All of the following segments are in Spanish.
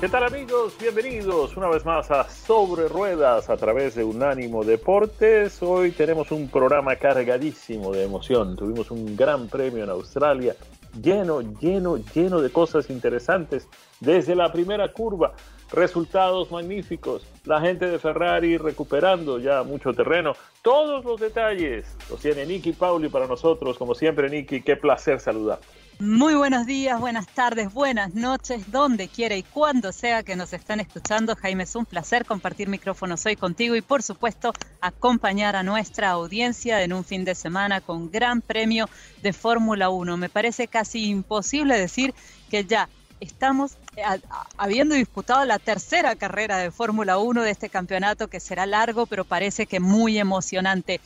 ¿Qué tal amigos? Bienvenidos una vez más a Sobre Ruedas a través de Unánimo Deportes. Hoy tenemos un programa cargadísimo de emoción. Tuvimos un gran premio en Australia, lleno, lleno, lleno de cosas interesantes. Desde la primera curva, resultados magníficos, la gente de Ferrari recuperando ya mucho terreno. Todos los detalles los tiene Nicky Pauli para nosotros. Como siempre, Nicky, qué placer saludar. Muy buenos días, buenas tardes, buenas noches, donde quiera y cuando sea que nos estén escuchando. Jaime, es un placer compartir micrófonos hoy contigo y por supuesto acompañar a nuestra audiencia en un fin de semana con gran premio de Fórmula 1. Me parece casi imposible decir que ya estamos eh, habiendo disputado la tercera carrera de Fórmula 1 de este campeonato que será largo, pero parece que muy emocionante.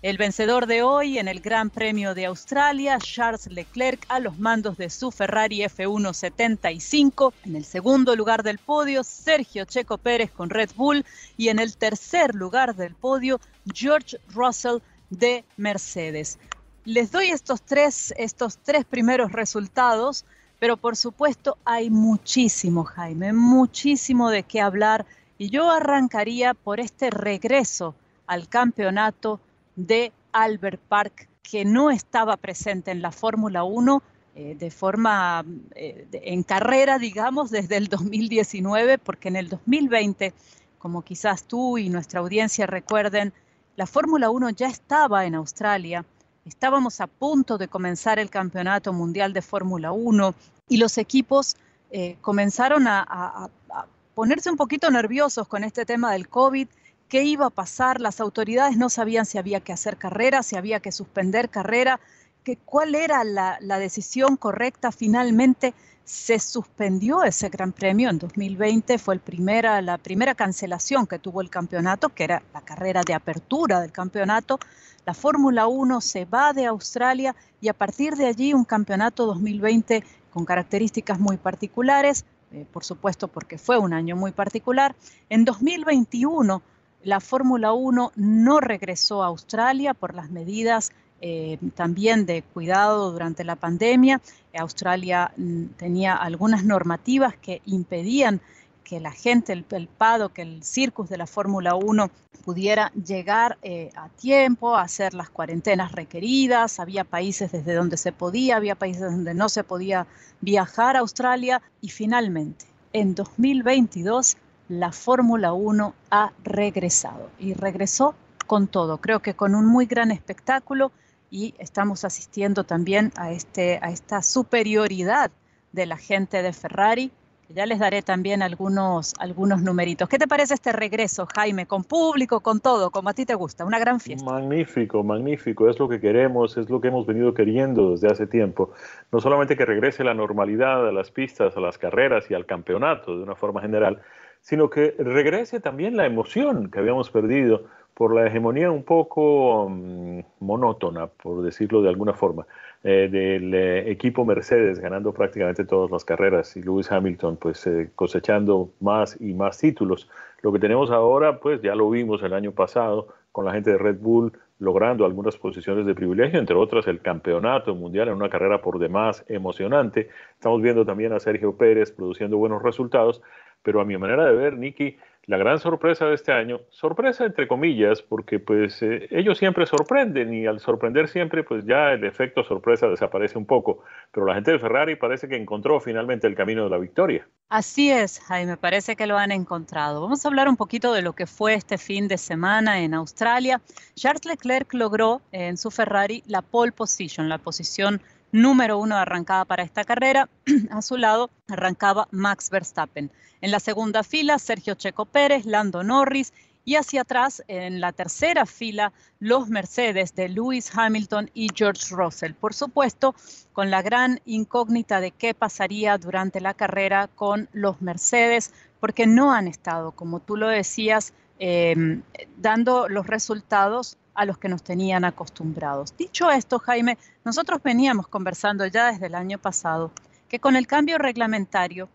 El vencedor de hoy en el Gran Premio de Australia, Charles Leclerc, a los mandos de su Ferrari F1 75. En el segundo lugar del podio, Sergio Checo Pérez con Red Bull. Y en el tercer lugar del podio, George Russell de Mercedes. Les doy estos tres, estos tres primeros resultados, pero por supuesto hay muchísimo, Jaime, muchísimo de qué hablar. Y yo arrancaría por este regreso al campeonato de Albert Park, que no estaba presente en la Fórmula 1 eh, de forma eh, en carrera, digamos, desde el 2019, porque en el 2020, como quizás tú y nuestra audiencia recuerden, la Fórmula 1 ya estaba en Australia, estábamos a punto de comenzar el Campeonato Mundial de Fórmula 1 y los equipos eh, comenzaron a, a ponerse un poquito nerviosos con este tema del COVID qué iba a pasar, las autoridades no sabían si había que hacer carrera, si había que suspender carrera, que, cuál era la, decisión correcta. Finalmente se suspendió ese Gran Premio en 2020, fue el primera, la primera cancelación que tuvo el campeonato, que era la carrera de apertura del campeonato. La Fórmula 1 se va de Australia y a partir de allí un campeonato 2020 con características muy particulares, eh, por supuesto porque fue un año muy particular. En 2021 la Fórmula 1 no regresó a Australia por las medidas eh, también de cuidado durante la pandemia. Australia mm, tenía algunas normativas que impedían que la gente, el, el que el circus de la Fórmula 1 pudiera llegar eh, a tiempo, hacer las cuarentenas requeridas. Había países desde donde se podía, había países donde no se podía viajar a Australia. Y finalmente, en 2022, la Fórmula 1 ha regresado y regresó con todo, creo que con un muy gran espectáculo y estamos asistiendo también a, este, a esta superioridad de la gente de Ferrari. Ya les daré también algunos, algunos numeritos. ¿Qué te parece este regreso, Jaime? Con público, con todo, como a ti te gusta, una gran fiesta. Magnífico, magnífico. Es lo que queremos, es lo que hemos venido queriendo desde hace tiempo. No solamente que regrese la normalidad a las pistas, a las carreras y al campeonato de una forma general, sino que regrese también la emoción que habíamos perdido por la hegemonía un poco mm, monótona, por decirlo de alguna forma, eh, del eh, equipo Mercedes ganando prácticamente todas las carreras y Lewis Hamilton pues eh, cosechando más y más títulos. Lo que tenemos ahora pues ya lo vimos el año pasado con la gente de Red Bull logrando algunas posiciones de privilegio, entre otras el campeonato mundial en una carrera por demás emocionante. Estamos viendo también a Sergio Pérez produciendo buenos resultados, pero a mi manera de ver, Nicky, la gran sorpresa de este año, sorpresa entre comillas, porque pues eh, ellos siempre sorprenden y al sorprender siempre pues ya el efecto sorpresa desaparece un poco, pero la gente de Ferrari parece que encontró finalmente el camino de la victoria. Así es, Jaime, parece que lo han encontrado. Vamos a hablar un poquito de lo que fue este fin de semana en Australia. Charles Leclerc logró en su Ferrari la pole position, la posición número uno arrancada para esta carrera. A su lado arrancaba Max Verstappen. En la segunda fila, Sergio Checo Pérez, Lando Norris y hacia atrás, en la tercera fila, los Mercedes de Lewis Hamilton y George Russell. Por supuesto, con la gran incógnita de qué pasaría durante la carrera con los Mercedes, porque no han estado, como tú lo decías, em, dando los resultados a los que nos tenían acostumbrados. Dicho esto, Jaime, nosotros veníamos conversando ya desde el año pasado que con el cambio reglamentario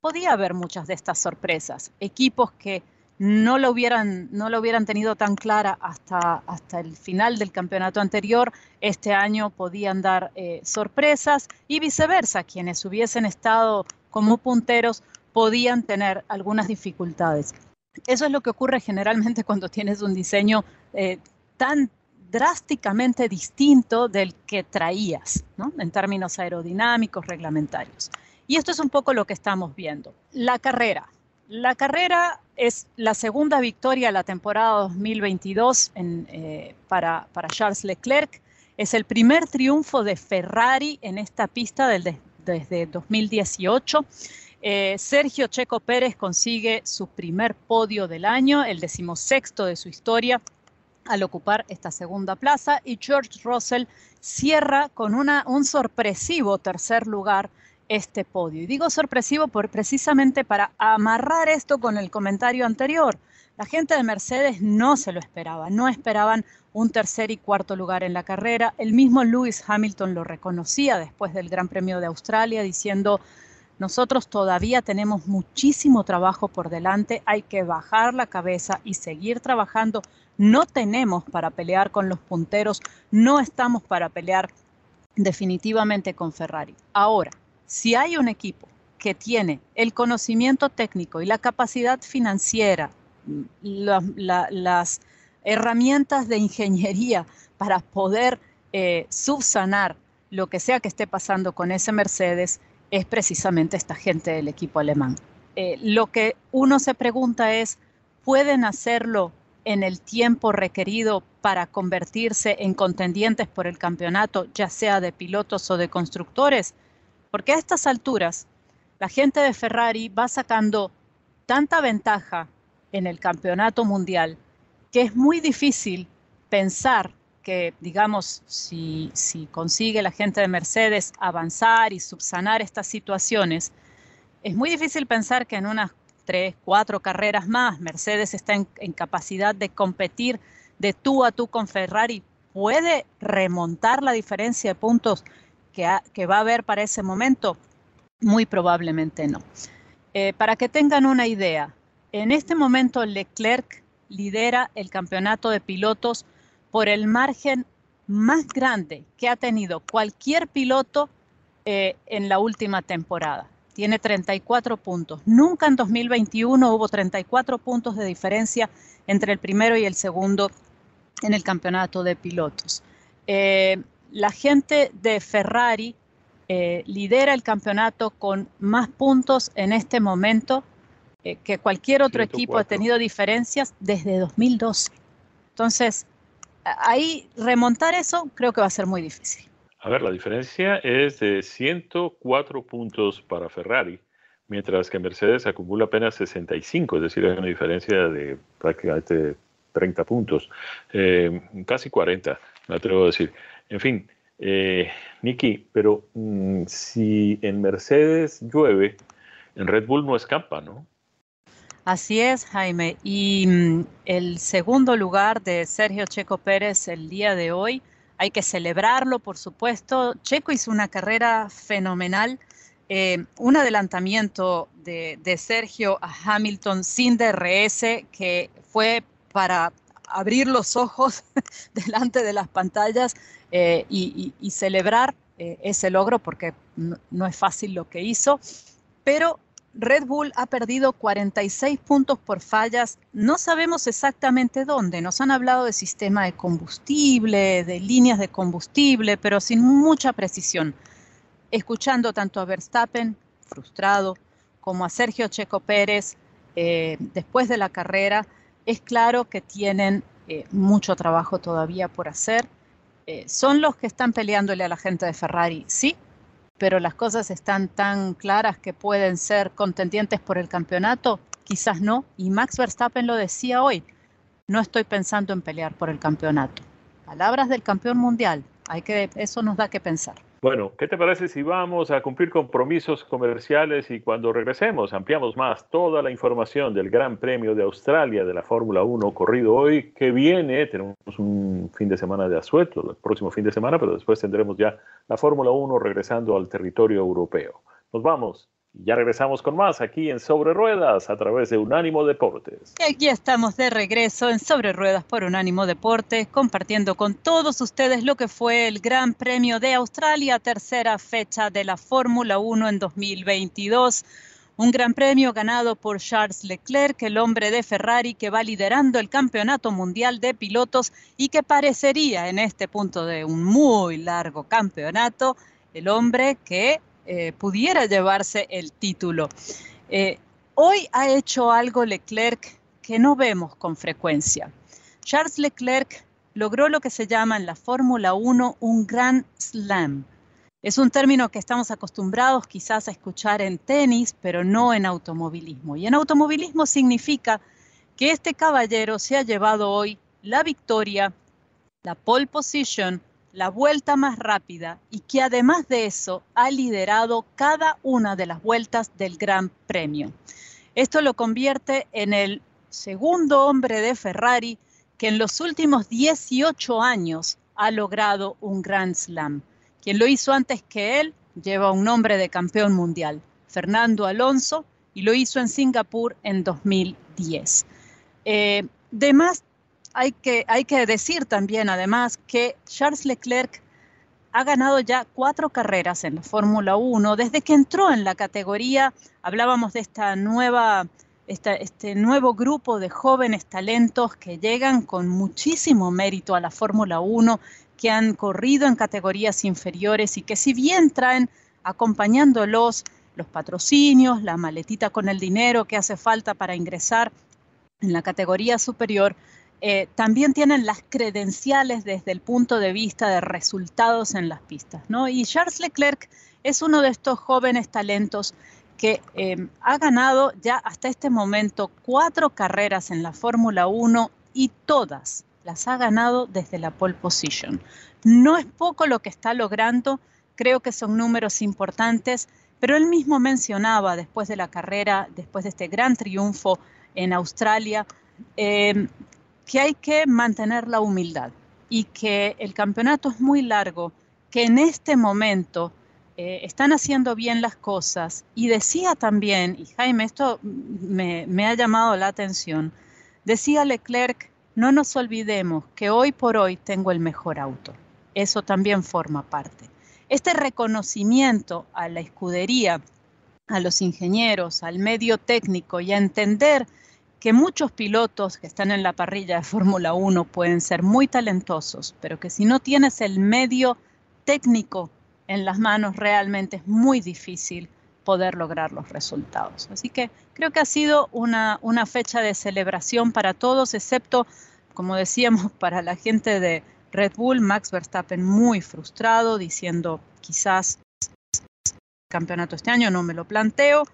podía haber muchas de estas sorpresas, equipos que no lo hubieran, no lo hubieran tenido tan clara hasta, hasta el final del campeonato anterior, este año podían dar eh, sorpresas y viceversa, quienes hubiesen estado como punteros podían tener algunas dificultades. Eso es lo que ocurre generalmente cuando tienes un diseño eh, tan drásticamente distinto del que traías, en términos aerodinámicos, reglamentarios. Y esto es un poco lo que estamos viendo. La carrera. La carrera es la segunda victoria de la temporada 2022 eh, para, Charles Leclerc. Es el primer triunfo de Ferrari en esta pista desde 2018. Eh, Sergio Checo Pérez consigue su primer podio del año, el decimosexto de su historia al ocupar esta segunda plaza y George Russell cierra con un sorpresivo tercer lugar este podio. Y digo sorpresivo por, precisamente para amarrar esto con el comentario anterior. La gente de Mercedes no se lo esperaba, no esperaban un tercer y cuarto lugar en la carrera. El mismo Lewis Hamilton lo reconocía después del Gran Premio de Australia diciendo, nosotros todavía tenemos muchísimo trabajo por delante, hay que bajar la cabeza y seguir trabajando no tenemos para pelear con los punteros, no estamos para pelear definitivamente con Ferrari. Ahora, si hay un equipo que tiene el conocimiento técnico y la capacidad financiera, las herramientas de ingeniería para poder eh, subsanar lo que sea que esté pasando con ese Mercedes, es precisamente esta gente del equipo alemán. Eh, lo que uno se pregunta es, ¿pueden hacerlo en el tiempo requerido para convertirse en contendientes por el campeonato, ya sea de pilotos o de constructores? Porque a estas alturas, la gente de Ferrari va sacando tanta ventaja en el campeonato mundial que es muy difícil pensar que, digamos, si, si consigue la gente de Mercedes avanzar y subsanar estas situaciones, es muy difícil pensar que en unas tres, cuatro carreras más, Mercedes está en, capacidad de competir de tú a tú con Ferrari, ¿puede remontar la diferencia de puntos que, que va a haber para ese momento? Muy probablemente no. Eh, para que tengan una idea, en este momento Leclerc lidera el campeonato de pilotos por el margen más grande que ha tenido cualquier piloto eh, en la última temporada tiene 34 puntos. Nunca en 2021 hubo 34 puntos de diferencia entre el primero y el segundo en el campeonato de pilotos. Eh, la gente de Ferrari eh, lidera el campeonato con más puntos en este momento eh, que cualquier otro equipo ha tenido diferencias desde 2012. Entonces, ahí remontar eso creo que va a ser muy difícil. A ver, la diferencia es de 104 puntos para Ferrari, mientras que Mercedes acumula apenas 65, es decir, hay una diferencia de prácticamente 30 puntos, eh, casi 40, me atrevo a decir. En fin, eh, Nicky, pero mm, si en Mercedes llueve, en Red Bull no escapa, ¿no? Así es, Jaime. Y mm, el segundo lugar de Sergio Checo Pérez el día de hoy hay que celebrarlo, por supuesto. Checo hizo una carrera fenomenal, eh, un adelantamiento de, Sergio a Hamilton sin DRS que fue para abrir los ojos delante de las pantallas eh, y, celebrar eh, ese logro porque no, es fácil lo que hizo, pero Red Bull ha perdido 46 puntos por fallas. No sabemos exactamente dónde. Nos han hablado de sistema de combustible, de líneas de combustible, pero sin mucha precisión. Escuchando tanto a Verstappen, frustrado, como a Sergio Checo Pérez, eh, después de la carrera, es claro que tienen eh, mucho trabajo todavía por hacer. Eh, son los que están peleándole a la gente de Ferrari, sí, pero las cosas están tan claras que pueden ser contendientes por el campeonato, quizás no. Y Max Verstappen lo decía hoy, no estoy pensando en pelear por el campeonato. Palabras del campeón mundial, hay que, eso nos da que pensar. Bueno, ¿qué te parece si vamos a cumplir compromisos comerciales y cuando regresemos ampliamos más toda la información del Gran Premio de Australia de la Fórmula 1 corrido hoy que viene? Tenemos un fin de semana de asueto, el próximo fin de semana, pero después tendremos ya la Fórmula 1 regresando al territorio europeo. Nos vamos. Ya regresamos con más aquí en Sobre Ruedas a través de Unánimo Deportes. Y aquí estamos de regreso en Sobre Ruedas por Unánimo Deportes, compartiendo con todos ustedes lo que fue el Gran Premio de Australia, tercera fecha de la Fórmula 1 en 2022. Un gran premio ganado por Charles Leclerc, el hombre de Ferrari que va liderando el campeonato mundial de pilotos y que parecería en este punto de un muy largo campeonato, el hombre que eh, pudiera llevarse el título. Eh, hoy ha hecho algo Leclerc que no vemos con frecuencia. Charles Leclerc logró lo que se llama en la Fórmula 1 un Grand Slam. Es un término que estamos acostumbrados quizás a escuchar en tenis, pero no en automovilismo. Y en automovilismo significa que este caballero se ha llevado hoy la victoria, la pole position, la vuelta más rápida y que además de eso ha liderado cada una de las vueltas del Gran Premio. Esto lo convierte en el segundo hombre de Ferrari que en los últimos 18 años ha logrado un Grand Slam. Quien lo hizo antes que él lleva un nombre de campeón mundial, Fernando Alonso, y lo hizo en Singapur en 2010. Eh, hay que, decir también, además, que Charles Leclerc ha ganado ya cuatro carreras en la Fórmula 1 desde que entró en la categoría. Hablábamos de esta nueva, este nuevo grupo de jóvenes talentos que llegan con muchísimo mérito a la Fórmula 1, que han corrido en categorías inferiores y que si bien traen acompañándolos los patrocinios, la maletita con el dinero que hace falta para ingresar en la categoría superior, eh, también tienen las credenciales desde el punto de vista de resultados en las pistas. ¿no? Y Charles Leclerc es uno de estos jóvenes talentos que eh, ha ganado ya hasta este momento cuatro carreras en la Fórmula 1 y todas las ha ganado desde la pole position. No es poco lo que está logrando, creo que son números importantes, pero él mismo mencionaba después de la carrera, después de este gran triunfo en Australia, eh, que hay que mantener la humildad y que el campeonato es muy largo, que en este momento eh, están haciendo bien las cosas. Y decía también, y Jaime, esto me, me ha llamado la atención, decía Leclerc, no nos olvidemos que hoy por hoy tengo el mejor auto. Eso también forma parte. Este reconocimiento a la escudería, a los ingenieros, al medio técnico y a entender que muchos pilotos que están en la parrilla de Fórmula 1 pueden ser muy talentosos, pero que si no tienes el medio técnico en las manos, realmente es muy difícil poder lograr los resultados. Así que creo que ha sido una, una fecha de celebración para todos, excepto, como decíamos, para la gente de Red Bull, Max Verstappen muy frustrado, diciendo quizás campeonato este año, no me lo planteo.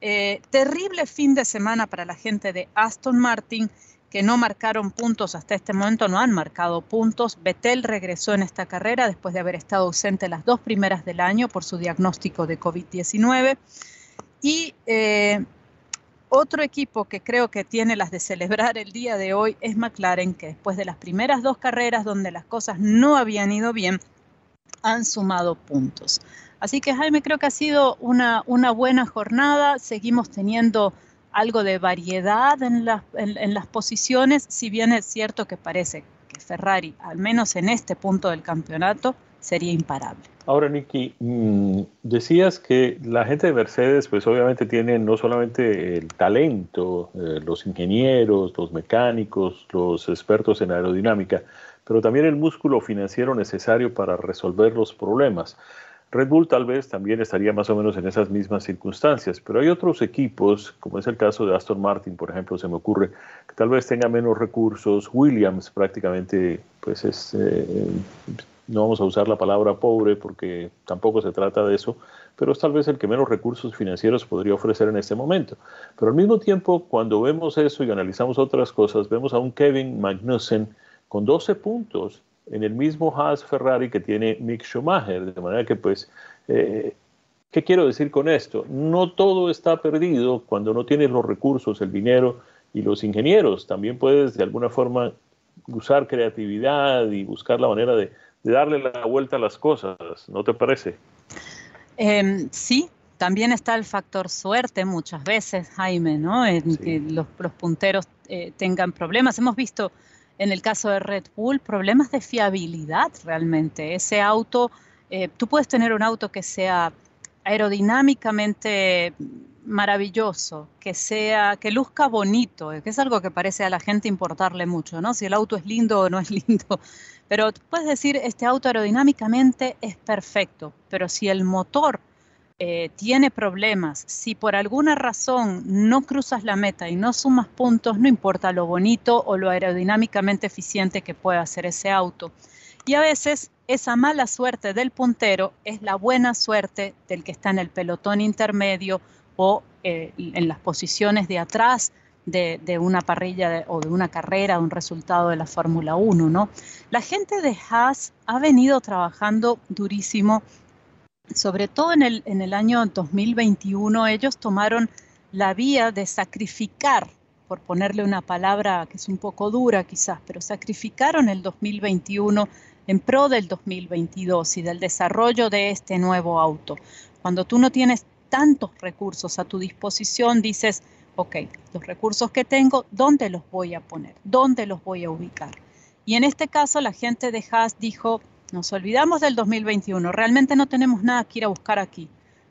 Eh, terrible fin de semana para la gente de Aston Martin, que no marcaron puntos hasta este momento, no han marcado puntos. Vettel regresó en esta carrera después de haber estado ausente las dos primeras del año por su diagnóstico de COVID-19. Y eh, otro equipo que creo que tiene las de celebrar el día de hoy es McLaren, que después de las primeras dos carreras donde las cosas no habían ido bien, han sumado puntos. Así que Jaime, creo que ha sido una, una buena jornada. Seguimos teniendo algo de variedad en, en, las posiciones, si bien es cierto que parece que Ferrari, al menos en este punto del campeonato, sería imparable. Ahora, Nicky, mm, decías que la gente de Mercedes, pues obviamente tiene no solamente el talento, eh, los ingenieros, los mecánicos, los expertos en aerodinámica, pero también el músculo financiero necesario para resolver los problemas. Red Bull tal vez también estaría más o menos en esas mismas circunstancias, pero hay otros equipos, como es el caso de Aston Martin, por ejemplo, se me ocurre, que tal vez tenga menos recursos. Williams prácticamente, pues es, eh, no vamos a usar la palabra pobre porque tampoco se trata de eso, pero es tal vez el que menos recursos financieros podría ofrecer en este momento. Pero al mismo tiempo, cuando vemos eso y analizamos otras cosas, vemos a un Kevin Magnussen con 12 puntos en el mismo Haas Ferrari que tiene Mick Schumacher. De manera que, pues, eh, ¿qué quiero decir con esto? No todo está perdido cuando no tienes los recursos, el dinero y los ingenieros. También puedes, de alguna forma, usar creatividad y buscar la manera de, darle la vuelta a las cosas. ¿No te parece? Em, sí, también está el factor suerte muchas veces, Jaime, ¿no? En que los, punteros eh, tengan problemas. Hemos visto en el caso de Red Bull, problemas de fiabilidad realmente. Ese auto, eh, tú puedes tener un auto que sea aerodinámicamente maravilloso, que sea, que luzca bonito, que es algo que parece a la gente importarle mucho, ¿no? Si el auto es lindo o no es lindo. Pero puedes decir, este auto aerodinámicamente es perfecto, pero si el motor eh, tiene problemas, si por alguna razón no cruzas la meta y no sumas puntos, no importa lo bonito o lo aerodinámicamente eficiente que pueda hacer ese auto. Y a veces esa mala suerte del puntero es la buena suerte del que está en el pelotón intermedio o eh, en las posiciones de atrás de, una parrilla o de una carrera, un resultado de la Fórmula 1, ¿no? La gente de Haas ha venido trabajando durísimo sobre todo en el, en el año 2021, ellos tomaron la vía de sacrificar, por ponerle una palabra que es un poco dura quizás, pero sacrificaron el 2021 en pro del 2022 y del desarrollo de este nuevo auto. Cuando tú no tienes tantos recursos a tu disposición, dices, ok, los recursos que tengo, ¿dónde los voy a poner? ¿Dónde los voy a ubicar? Y en este caso la gente de Haas dijo, nos olvidamos del 2021, realmente no tenemos nada que ir a buscar aquí.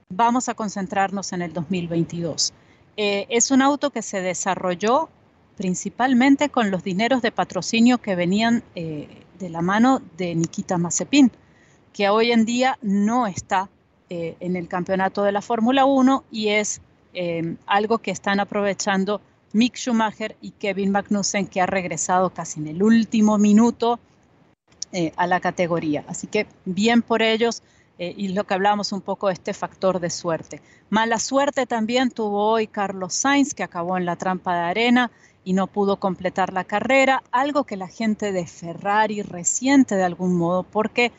Vamos a concentrarnos en el 2022. Eh, es un auto que se desarrolló principalmente con los dineros de patrocinio que venían eh, de la mano de Nikita Mazepin, que hoy en día no está eh, en el campeonato de la Fórmula 1 y es algo que están aprovechando Mick Schumacher y Kevin Magnussen, que ha regresado casi en el último minuto eh, a la categoría. Así que bien por ellos eh, y lo que hablábamos un poco de este factor de suerte. Mala suerte también tuvo hoy Carlos Sainz, que acabó en la trampa de arena y no pudo completar la carrera, algo que la gente de Ferrari resiente de algún modo, porque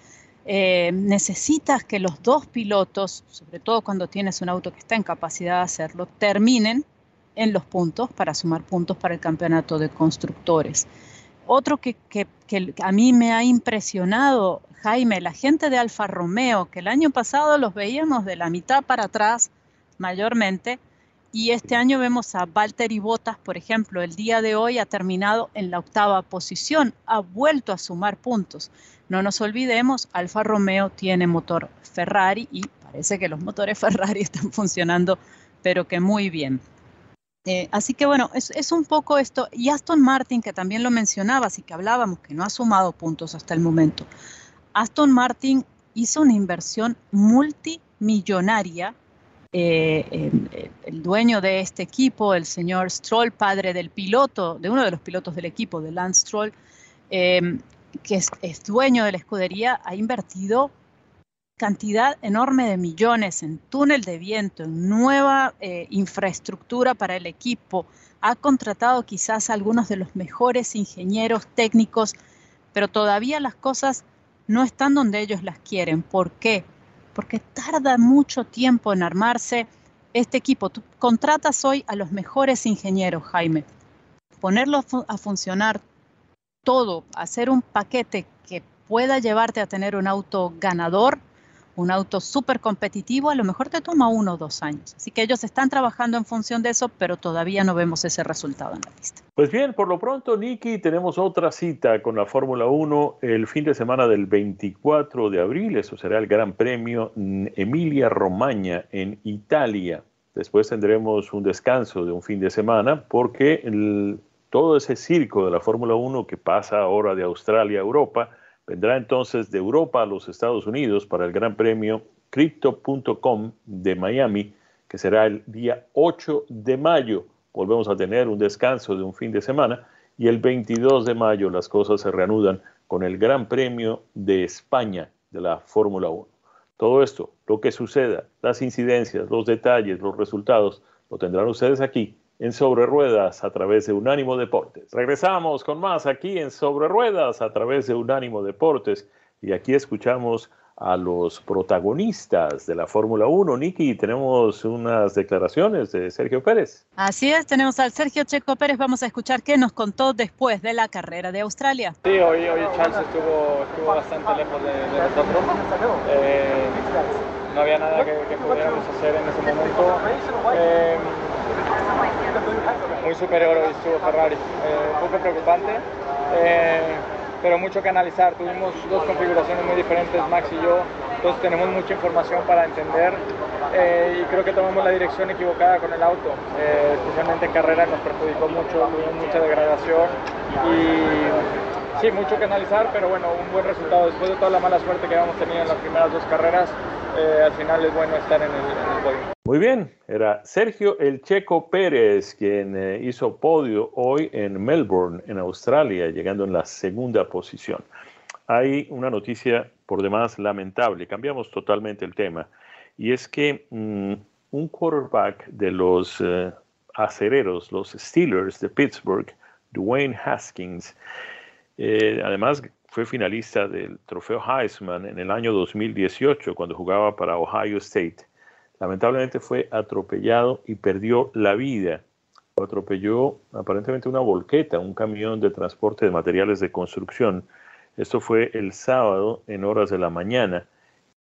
eh, necesitas que los dos pilotos, sobre todo cuando tienes un auto que está en capacidad de hacerlo, terminen en los puntos para sumar puntos para el campeonato de constructores. Otro que, a mí me ha impresionado, Jaime, la gente de Alfa Romeo, que el año pasado los veíamos de la mitad para atrás mayormente, y este año vemos a Valtteri Bottas, por ejemplo, el día de hoy ha terminado en la octava posición, ha vuelto a sumar puntos. No nos olvidemos, Alfa Romeo tiene motor Ferrari y parece que los motores Ferrari están funcionando, pero que muy bien. Eh, así que bueno, es, un poco esto. Y Aston Martin, que también lo mencionabas y que hablábamos, que no ha sumado puntos hasta el momento. Aston Martin hizo una inversión multimillonaria. Eh, el dueño de este equipo, el señor Stroll, padre del piloto, de uno de los pilotos del equipo, de Lance Stroll, eh, que es dueño de la escudería, ha invertido cantidad enorme de millones en túnel de viento, en nueva eh, infraestructura para el equipo, ha contratado quizás algunos de los mejores ingenieros técnicos, pero todavía las cosas no están donde ellos las quieren. ¿Por qué? Porque tarda mucho tiempo en armarse este equipo. Tú contratas hoy a los mejores ingenieros, Jaime. Ponerlo a funcionar todo, hacer un paquete que pueda llevarte a tener un auto ganador, un auto súper competitivo, a lo mejor te toma uno o dos años. Así que ellos están trabajando en función de eso, pero todavía no vemos ese resultado en la lista. Pues bien, por lo pronto, Nicky, tenemos otra cita con la Fórmula 1 el fin de semana del 24 de abril. Eso será el Gran Premio Emilia Romagna en Italia. Después tendremos un descanso de un fin de semana porque todo ese circo de la Fórmula 1 que pasa ahora de Australia a Europa, vendrá entonces de Europa a los Estados Unidos para el Gran Premio Crypto.com de Miami, que será el día 8 de mayo volvemos a tener un descanso de un fin de semana y el 22 de mayo las cosas se reanudan con el Gran Premio de España de la Fórmula 1. Todo esto, lo que suceda, las incidencias, los detalles, los resultados, lo tendrán ustedes aquí en Sobre Ruedas a través de Unánimo Deportes. Regresamos con más aquí en Sobre Ruedas a través de Unánimo Deportes y aquí escuchamos a los protagonistas de la Fórmula 1. Niki, tenemos unas declaraciones de Sergio Pérez. Así es, tenemos al Sergio Checo Pérez. Vamos a escuchar qué nos contó después de la carrera de Australia. Sí, hoy, hoy Charles estuvo, estuvo bastante lejos de, nosotros. Eh, no había nada que, pudiéramos hacer en ese momento. Eh, muy superior hoy estuvo Ferrari. Eh, un poco preocupante pero mucho que analizar. Tuvimos dos configuraciones muy diferentes, Max y yo, entonces tenemos mucha información para entender eh, y creo que tomamos la dirección equivocada con el auto, eh, especialmente en carrera nos perjudicó mucho, tuvimos mucha degradación y sí, mucho que analizar, pero bueno, un buen resultado después de toda la mala suerte que habíamos tenido en las primeras dos carreras, eh, al final es bueno estar en el, en el podio. Muy bien, era Sergio El Checo Pérez quien eh, hizo podio hoy en Melbourne, en Australia, llegando en la segunda posición. Hay una noticia por demás lamentable, cambiamos totalmente el tema, y es que mm, un quarterback de los uh, acereros, los Steelers de Pittsburgh, Dwayne Haskins, eh, además fue finalista del trofeo Heisman en el año 2018 cuando jugaba para Ohio State lamentablemente fue atropellado y perdió la vida. Lo atropelló aparentemente una volqueta, un camión de transporte de materiales de construcción. Esto fue el sábado en horas de la mañana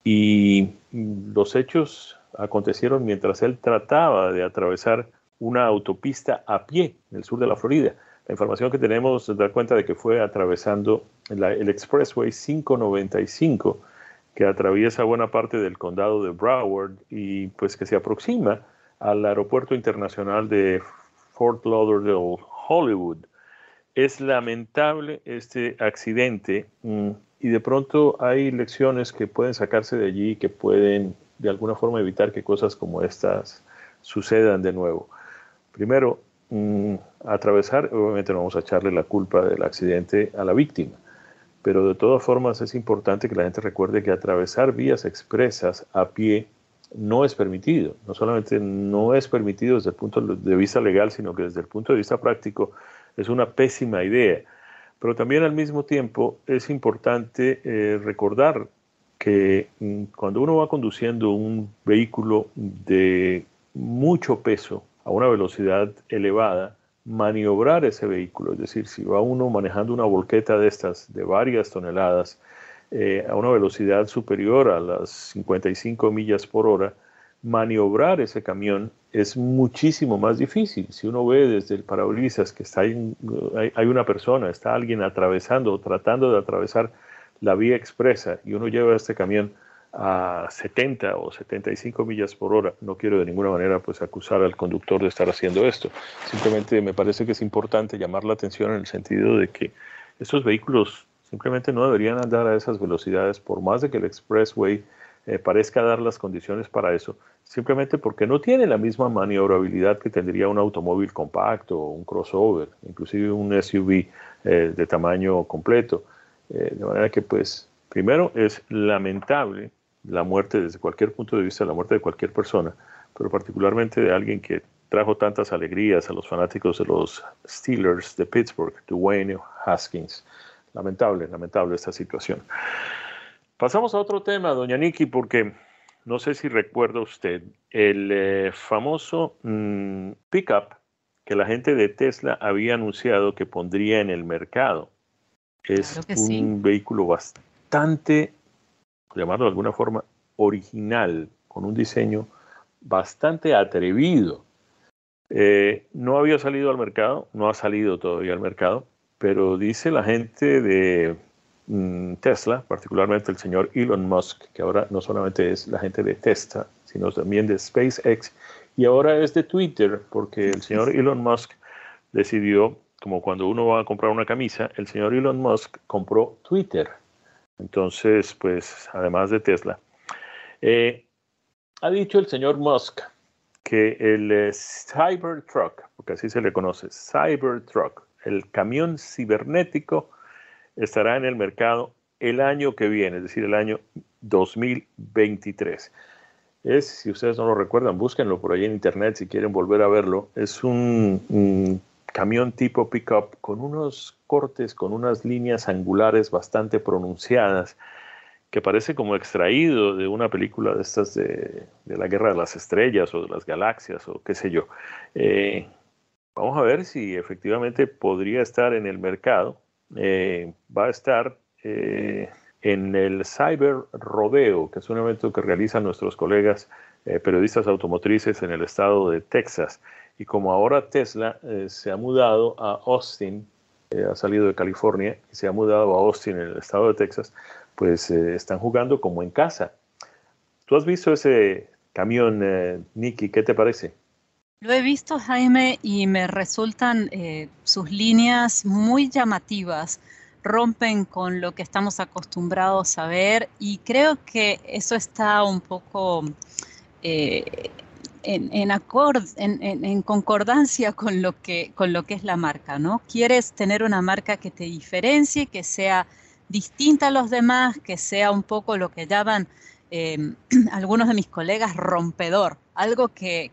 y los hechos acontecieron mientras él trataba de atravesar una autopista a pie en el sur de la Florida. La información que tenemos da cuenta de que fue atravesando el Expressway 595 que atraviesa buena parte del condado de Broward y pues que se aproxima al aeropuerto internacional de Fort Lauderdale, Hollywood. Es lamentable este accidente mm, y de pronto hay lecciones que pueden sacarse de allí que pueden de alguna forma evitar que cosas como estas sucedan de nuevo. Primero, mm, atravesar, obviamente no vamos a echarle la culpa del accidente a la víctima, pero de todas formas es importante que la gente recuerde que atravesar vías expresas a pie no es permitido. No solamente no es permitido desde el punto de vista legal, sino que desde el punto de vista práctico es una pésima idea. Pero también al mismo tiempo es importante eh, recordar que mm, cuando uno va conduciendo un vehículo de mucho peso a una velocidad elevada, maniobrar ese vehículo, es decir, si va uno manejando una volqueta de estas de varias toneladas eh, a una velocidad superior a las 55 millas por hora, maniobrar ese camión es muchísimo más difícil. Si uno ve desde el parabrisas que está hay, hay una persona, está alguien atravesando o tratando de atravesar la vía expresa y uno lleva este camión a 70 o 75 millas por hora. No quiero de ninguna manera pues acusar al conductor de estar haciendo esto. Simplemente me parece que es importante llamar la atención en el sentido de que estos vehículos simplemente no deberían andar a esas velocidades por más de que el expressway eh, parezca dar las condiciones para eso, simplemente porque no tiene la misma maniobrabilidad que tendría un automóvil compacto, o un crossover, inclusive un SUV eh, de tamaño completo. Eh, de manera que pues primero es lamentable la muerte desde cualquier punto de vista, la muerte de cualquier persona, pero particularmente de alguien que trajo tantas alegrías a los fanáticos de los Steelers de Pittsburgh, Dwayne Haskins. Lamentable, lamentable esta situación. Pasamos a otro tema, doña Nikki, porque no sé si recuerda usted el eh, famoso mm, pickup que la gente de Tesla había anunciado que pondría en el mercado. Es un vehículo bastante llamarlo de alguna forma, original, con un diseño bastante atrevido. Eh, no había salido al mercado, no ha salido todavía al mercado, pero dice la gente de mm, Tesla, particularmente el señor Elon Musk, que ahora no solamente es la gente de Tesla, sino también de SpaceX, y ahora es de Twitter, porque el señor Elon Musk decidió, como cuando uno va a comprar una camisa, el señor Elon Musk compró Twitter. Entonces, pues, además de Tesla. Eh, ha dicho el señor Musk que el eh, Cybertruck, porque así se le conoce, Cybertruck, el camión cibernético, estará en el mercado el año que viene, es decir, el año 2023. Es, si ustedes no lo recuerdan, búsquenlo por ahí en internet si quieren volver a verlo. Es un, camión tipo pickup con unos cortes, con unas líneas angulares bastante pronunciadas, que parece como extraído de una película de estas de, la Guerra de las Estrellas o de las Galaxias o qué sé yo. Eh, vamos a ver si efectivamente podría estar en el mercado. Eh, va a estar eh, en el Cyber Rodeo, que es un evento que realizan nuestros colegas periodistas automotrices en el estado de Texas. Y como ahora Tesla eh, se ha mudado a Austin, eh, ha salido de California y se ha mudado a Austin en el estado de Texas, pues están jugando como en casa. ¿Tú has visto ese camión, Nicky? ¿Qué te parece? Lo he visto, Jaime, y me resultan sus líneas muy llamativas rompen con lo que estamos acostumbrados a ver y creo que eso está un poco eh, en, en, concordancia con lo, que, con lo que es la marca, ¿no? Quieres tener una marca que te diferencie, que sea distinta a los demás, que sea un poco lo que llaman Em, algunos de mis colegas rompedor, algo que,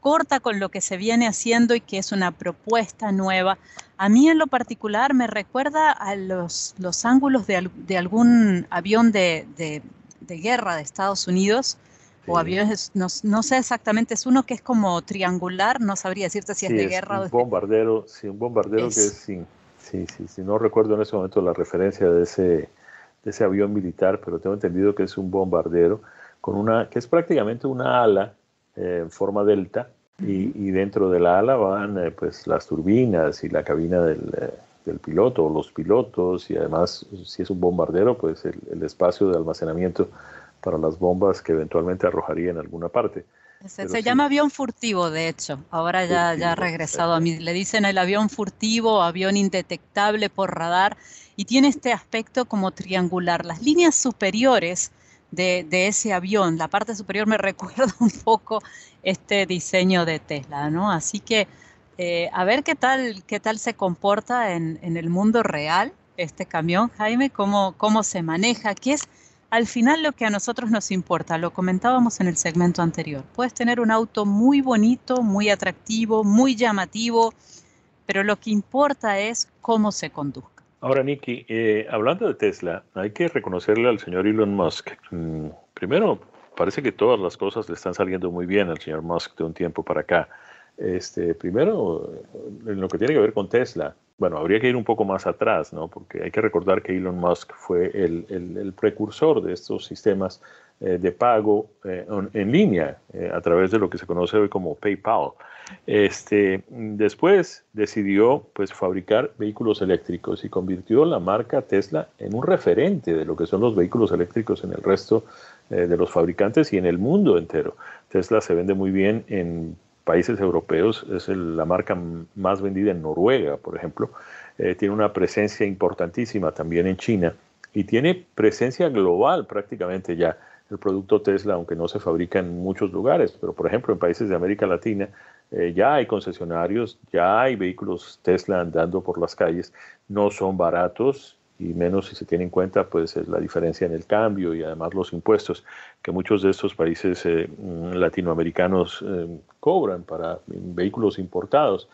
corta con lo que se viene haciendo y que es una propuesta nueva. A mí en lo particular me recuerda a los, los ángulos de, algún avión de, guerra de Estados Unidos. O aviones, no, sé exactamente, es uno que es como triangular, no sabría decirte si es de guerra o de... bombardero, sí, un bombardero que es, sí, sí, sí, no recuerdo en ese momento la referencia de ese, ese avión militar, pero tengo entendido que es un bombardero con una que es prácticamente una ala eh, en forma delta y, dentro de la ala van eh, pues las turbinas y la cabina del, eh, del, piloto o los pilotos y además si es un bombardero pues el, espacio de almacenamiento para las bombas que eventualmente arrojaría en alguna parte. Se, llama avión furtivo, de hecho. Ahora ya, ya ha regresado a mí. Le dicen el avión furtivo, avión indetectable por radar y tiene este aspecto como triangular. Las líneas superiores de, ese avión, la parte superior me recuerda un poco este diseño de Tesla, ¿no? Así que eh, a ver qué tal, qué tal se comporta en, el mundo real este camión, Jaime, cómo, cómo se maneja, qué es al final lo que a nosotros nos importa, lo comentábamos en el segmento anterior. Puedes tener un auto muy bonito, muy atractivo, muy llamativo, pero lo que importa es cómo se conduzca. Ahora, Nicky, eh, hablando de Tesla, hay que reconocerle al señor Elon Musk. Mm, primero, parece que todas las cosas le están saliendo muy bien al señor Musk de un tiempo para acá. Este, primero, en lo que tiene que ver con Tesla, bueno, habría que ir un poco más atrás, ¿no? Porque hay que recordar que Elon Musk fue el, precursor de estos sistemas eh, de pago eh, en, línea a través de lo que se conoce hoy como PayPal. Este, después decidió pues, fabricar vehículos eléctricos y convirtió la marca Tesla en un referente de lo que son los vehículos eléctricos en el resto eh, de los fabricantes y en el mundo entero. Tesla se vende muy bien en países europeos, es la marca más vendida en Noruega, por ejemplo. Eh, tiene una presencia importantísima también en China y tiene presencia global prácticamente ya el producto Tesla, aunque no se fabrica en muchos lugares, pero por ejemplo en países de América Latina eh, ya hay concesionarios, ya hay vehículos Tesla andando por las calles, no son baratos y menos si se tiene en cuenta pues la diferencia en el cambio y además los impuestos que muchos de estos países eh, mm, latinoamericanos eh, cobran para vehículos importados.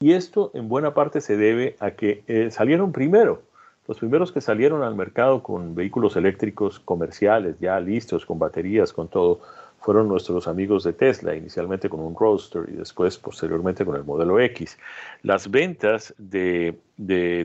y esto en buena parte se debe a que salieron primero. Los primeros que salieron al mercado con vehículos eléctricos comerciales ya listos, con baterías, con todo, fueron nuestros amigos de Tesla, inicialmente con un Roadster y después posteriormente con el modelo X. Las ventas de,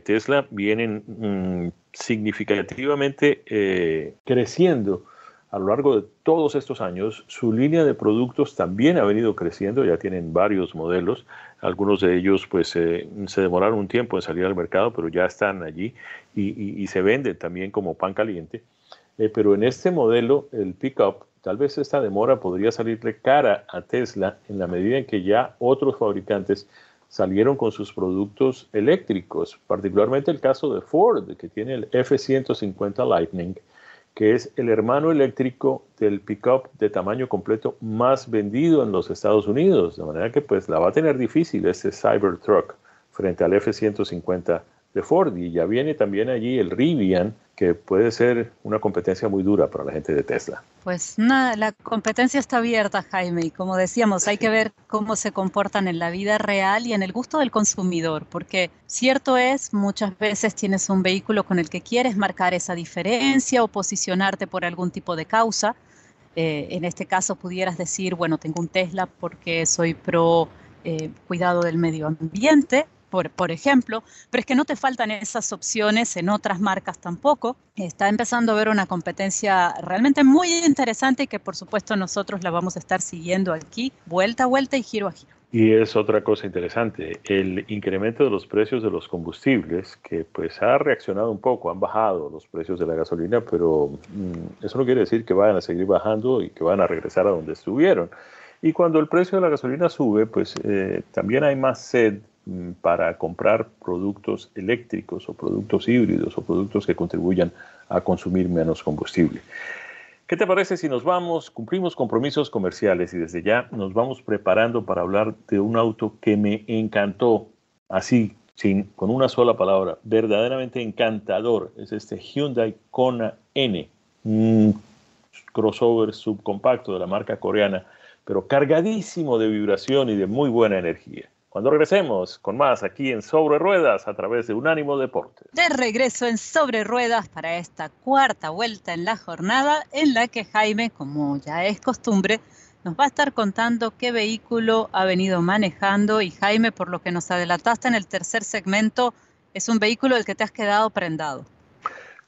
Tesla vienen mm, significativamente eh, creciendo a lo largo de todos estos años, su línea de productos también ha venido creciendo, ya tienen varios modelos, algunos de ellos pues eh, se demoraron un tiempo en salir al mercado, pero ya están allí y, se venden también como pan caliente. Eh, pero en este modelo, el pickup, tal vez esta demora podría salirle cara a Tesla en la medida en que ya otros fabricantes salieron con sus productos eléctricos, particularmente el caso de Ford, que tiene el F-150 Lightning, que es el hermano eléctrico del pickup de tamaño completo más vendido en los Estados Unidos. De manera que pues la va a tener difícil este Cybertruck frente al F-150 de Ford. Y ya viene también allí el Rivian, que puede ser una competencia muy dura para la gente de Tesla. Pues nada, la competencia está abierta, Jaime, y como decíamos, hay que ver cómo se comportan en la vida real y en el gusto del consumidor, porque cierto es, muchas veces tienes un vehículo con el que quieres marcar esa diferencia o posicionarte por algún tipo de causa. Eh, en este caso pudieras decir, bueno, tengo un Tesla porque soy pro eh, cuidado del medio ambiente, por, ejemplo, pero es que no te faltan esas opciones en otras marcas tampoco. Está empezando a haber una competencia realmente muy interesante y que por supuesto nosotros la vamos a estar siguiendo aquí, vuelta a vuelta y giro a giro. Y es otra cosa interesante, el incremento de los precios de los combustibles, que pues ha reaccionado un poco, han bajado los precios de la gasolina, pero mm, eso no quiere decir que vayan a seguir bajando y que van a regresar a donde estuvieron. Y cuando el precio de la gasolina sube, pues eh, también hay más sed para comprar productos eléctricos o productos híbridos o productos que contribuyan a consumir menos combustible. ¿Qué te parece si nos vamos, cumplimos compromisos comerciales y desde ya nos vamos preparando para hablar de un auto que me encantó, así, sin, con una sola palabra, verdaderamente encantador? Es este Hyundai Kona N, un crossover subcompacto de la marca coreana, pero cargadísimo de vibración y de muy buena energía. Cuando regresemos con más aquí en Sobre Ruedas a través de Unánimo Deportes. De regreso en Sobre Ruedas para esta cuarta vuelta en la jornada en la que Jaime, como ya es costumbre, nos va a estar contando qué vehículo ha venido manejando y Jaime, por lo que nos adelantaste en el tercer segmento, es un vehículo del que te has quedado prendado.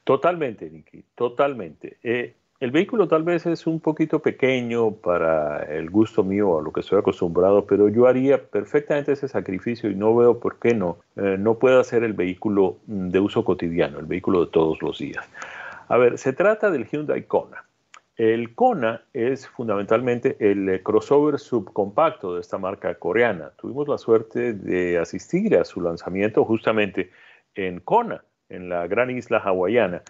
Totalmente, Nicky, totalmente. Eh, el vehículo tal vez es un poquito pequeño para el gusto mío a lo que estoy acostumbrado, pero yo haría perfectamente ese sacrificio y no veo por qué no. Eh, no pueda ser el vehículo mm, de uso cotidiano, el vehículo de todos los días. A ver, se trata del Hyundai Kona. El Kona es fundamentalmente el eh, crossover subcompacto de esta marca coreana. Tuvimos la suerte de asistir a su lanzamiento justamente en Kona, en la gran isla hawaiana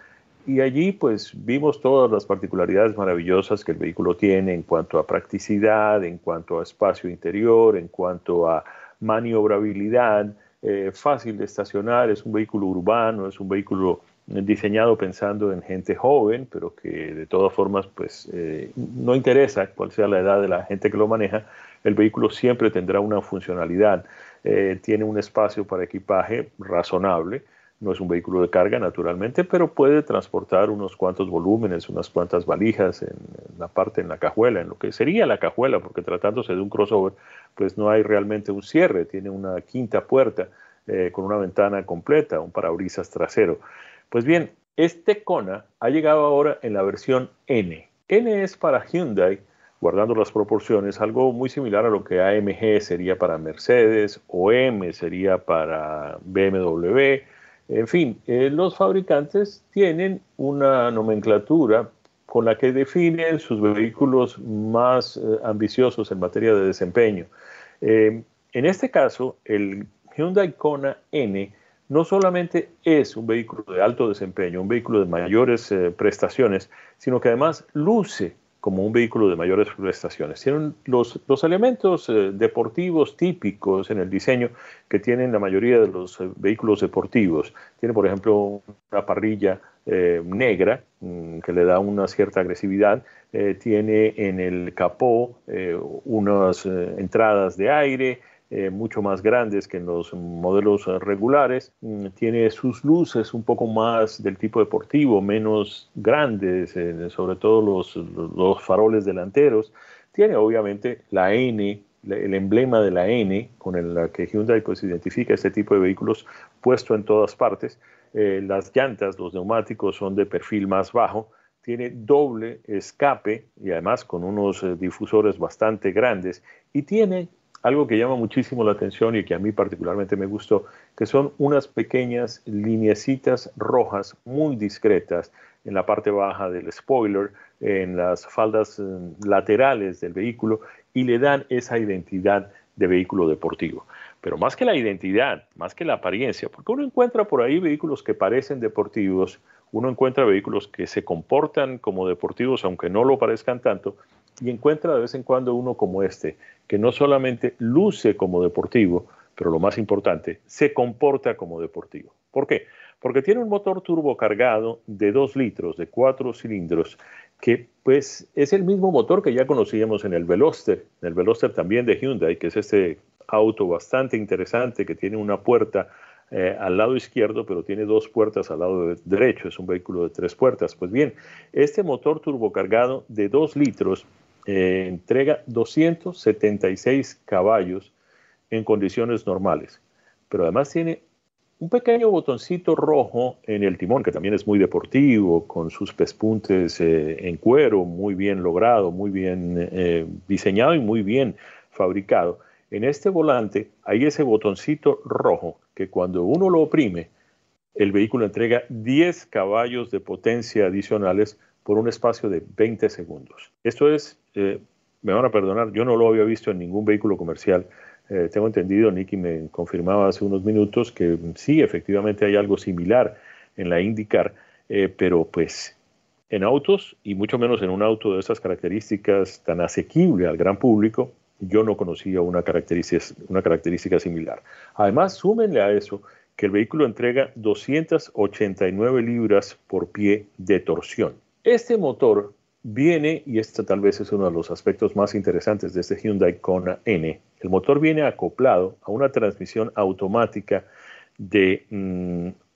y allí pues vimos todas las particularidades maravillosas que el vehículo tiene en cuanto a practicidad, en cuanto a espacio interior, en cuanto a maniobrabilidad, eh, fácil de estacionar, es un vehículo urbano, es un vehículo diseñado pensando en gente joven, pero que de todas formas pues eh, no interesa cuál sea la edad de la gente que lo maneja, el vehículo siempre tendrá una funcionalidad, eh, tiene un espacio para equipaje razonable, no es un vehículo de carga, naturalmente, pero puede transportar unos cuantos volúmenes, unas cuantas valijas en, la parte, en la cajuela, en lo que sería la cajuela, porque tratándose de un crossover, pues no hay realmente un cierre, tiene una quinta puerta eh, con una ventana completa, un parabrisas trasero. Pues bien, este Kona ha llegado ahora en la versión N. N es para Hyundai, guardando las proporciones, algo muy similar a lo que AMG sería para Mercedes o M sería para BMW en fin, eh, los fabricantes tienen una nomenclatura con la que definen sus vehículos más eh, ambiciosos en materia de desempeño. Eh, en este caso, el Hyundai Kona N no solamente es un vehículo de alto desempeño, un vehículo de mayores prestaciones, sino que además luce como un vehículo de mayores prestaciones. Tienen los, los elementos eh, deportivos típicos en el diseño que tienen la mayoría de los eh, vehículos deportivos. Tiene, por ejemplo, una parrilla eh, negra mm, que le da una cierta agresividad. tiene en el capó unas entradas de aire, eh, mucho más grandes que en los modelos regulares. Mm, tiene sus luces un poco más del tipo deportivo, menos grandes, eh, sobre todo los, los, faroles delanteros. Tiene obviamente la N, el emblema de la N con el que Hyundai pues, identifica este tipo de vehículos puesto en todas partes. Eh, las llantas, los neumáticos son de perfil más bajo, tiene doble escape y además con unos eh, difusores bastante grandes y tiene algo que llama muchísimo la atención y que a mí particularmente me gustó, que son unas pequeñas lineecitas rojas muy discretas en la parte baja del spoiler, en las faldas eh, laterales del vehículo y le dan esa identidad de vehículo deportivo. Pero más que la identidad, más que la apariencia, porque uno encuentra por ahí vehículos que parecen deportivos, uno encuentra vehículos que se comportan como deportivos, aunque no lo parezcan tanto, y encuentra de vez en cuando uno como este, que no solamente luce como deportivo, pero lo más importante, se comporta como deportivo. ¿Por qué? Porque tiene un motor turbo cargado de 2 litros, de 4 cilindros, que pues es el mismo motor que ya conocíamos en el Veloster, en el Veloster también de Hyundai, que es este auto bastante interesante que tiene una puerta eh, al lado izquierdo, pero tiene dos puertas al lado derecho, es un vehículo de tres puertas. Pues bien, este motor turbocargado de 2 litros eh, entrega 276 caballos en condiciones normales, pero además tiene un pequeño botoncito rojo en el timón, que también es muy deportivo, con sus pespuntes eh, en cuero, muy bien logrado, muy bien diseñado y muy bien fabricado. En este volante hay ese botoncito rojo que cuando uno lo oprime, el vehículo entrega 10 caballos de potencia adicionales por un espacio de 20 segundos. Esto es, eh, me van a perdonar, yo no lo había visto en ningún vehículo comercial. Eh, tengo entendido, Nicky me confirmaba hace unos minutos que sí, efectivamente hay algo similar en la IndyCar, eh, pero pues en autos y mucho menos en un auto de esas características tan asequible al gran público, yo no conocía una característica, una característica similar. Además, súmenle a eso que el vehículo entrega 289 libras por pie de torsión. Este motor viene, y este tal vez es uno de los aspectos más interesantes de este Hyundai Kona N, el motor viene acoplado a una transmisión automática de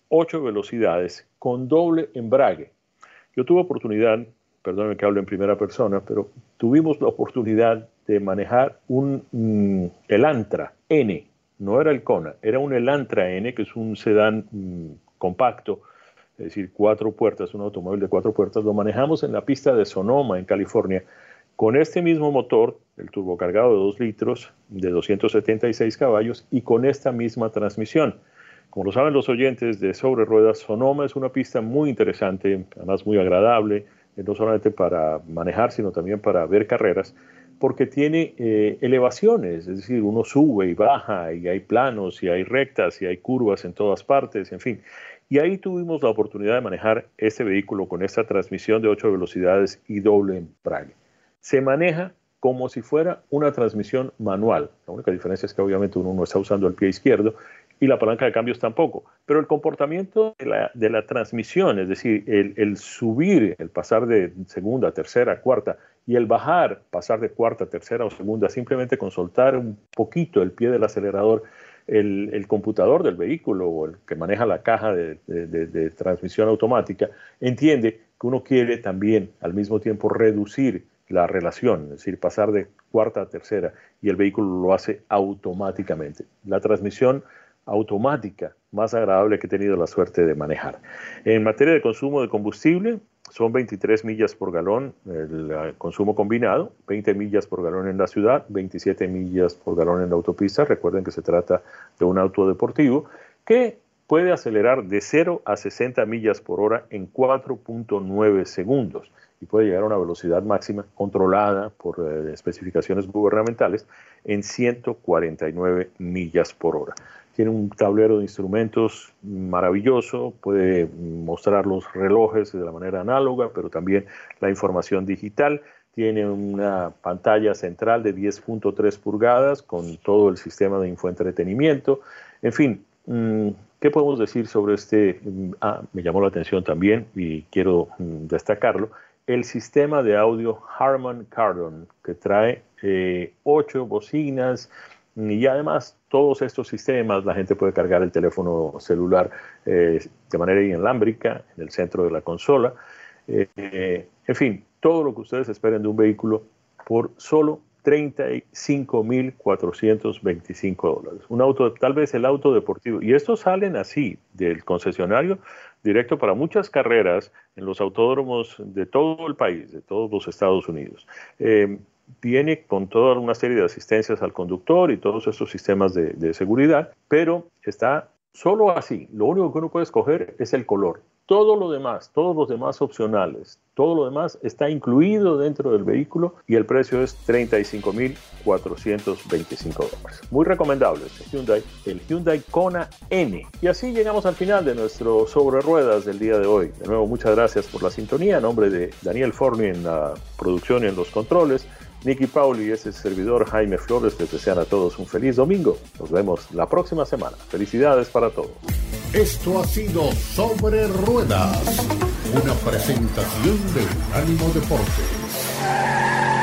8 mm, velocidades con doble embrague. Yo tuve oportunidad, perdónenme que hable en primera persona, pero tuvimos la oportunidad de manejar un mm, Elantra N, no era el Kona, era un Elantra N, que es un sedán mm, compacto, es decir, cuatro puertas, un automóvil de cuatro puertas, lo manejamos en la pista de Sonoma, en California, con este mismo motor, el turbocargado de 2 litros, de 276 caballos, y con esta misma transmisión. Como lo saben los oyentes de Sobre Ruedas, Sonoma es una pista muy interesante, además muy agradable, eh, no solamente para manejar, sino también para ver carreras porque tiene eh, elevaciones, es decir, uno sube y baja y hay planos y hay rectas y hay curvas en todas partes, en fin. Y ahí tuvimos la oportunidad de manejar este vehículo con esta transmisión de 8 velocidades y doble embrague. Se maneja como si fuera una transmisión manual. La única diferencia es que obviamente uno no está usando el pie izquierdo y la palanca de cambios tampoco. Pero el comportamiento de la, transmisión, es decir, el, el, subir, el pasar de segunda, tercera, cuarta y el bajar, pasar de cuarta, tercera o segunda, simplemente con soltar un poquito el pie del acelerador, el, computador del vehículo o el que maneja la caja de, transmisión automática, entiende que uno quiere también al mismo tiempo reducir la relación, es decir, pasar de cuarta a tercera, y el vehículo lo hace automáticamente. La transmisión automática más agradable que he tenido la suerte de manejar. En materia de consumo de combustible, son 23 millas por galón el eh, consumo combinado, 20 millas por galón en la ciudad, 27 millas por galón en la autopista. Recuerden que se trata de un auto deportivo que puede acelerar de 0 a 60 millas por hora en 4.9 segundos y puede llegar a una velocidad máxima controlada por eh, especificaciones gubernamentales en 149 millas por hora tiene un tablero de instrumentos maravilloso, puede mostrar los relojes de la manera análoga, pero también la información digital. Tiene una pantalla central de 10.3 pulgadas con todo el sistema de infoentretenimiento. En fin, mm, ¿qué podemos decir sobre este? Mm, ah, me llamó la atención también y quiero mm, destacarlo. El sistema de audio Harman Kardon, que trae eh, ocho bocinas, y además, todos estos sistemas, la gente puede cargar el teléfono celular eh, de manera inalámbrica en el centro de la consola. Eh, en fin, todo lo que ustedes esperen de un vehículo por solo 35.425 dólares. Un auto, tal vez el auto deportivo. Y estos salen así del concesionario directo para muchas carreras en los autódromos de todo el país, de todos los Estados Unidos. Eh, viene con toda una serie de asistencias al conductor y todos estos sistemas de, de seguridad, pero está solo así. Lo único que uno puede escoger es el color. Todo lo demás, todos los demás opcionales, todo lo demás está incluido dentro del vehículo y el precio es 35.425 dólares. Muy recomendable este Hyundai, el Hyundai Kona N. Y así llegamos al final de nuestro sobre ruedas del día de hoy. De nuevo, muchas gracias por la sintonía. En nombre de Daniel Forni en la producción y en los controles. Nicky Pauli y ese servidor Jaime Flores les desean a todos un feliz domingo. Nos vemos la próxima semana. Felicidades para todos. Esto ha sido Sobre Ruedas, una presentación de Unánimo Deportes.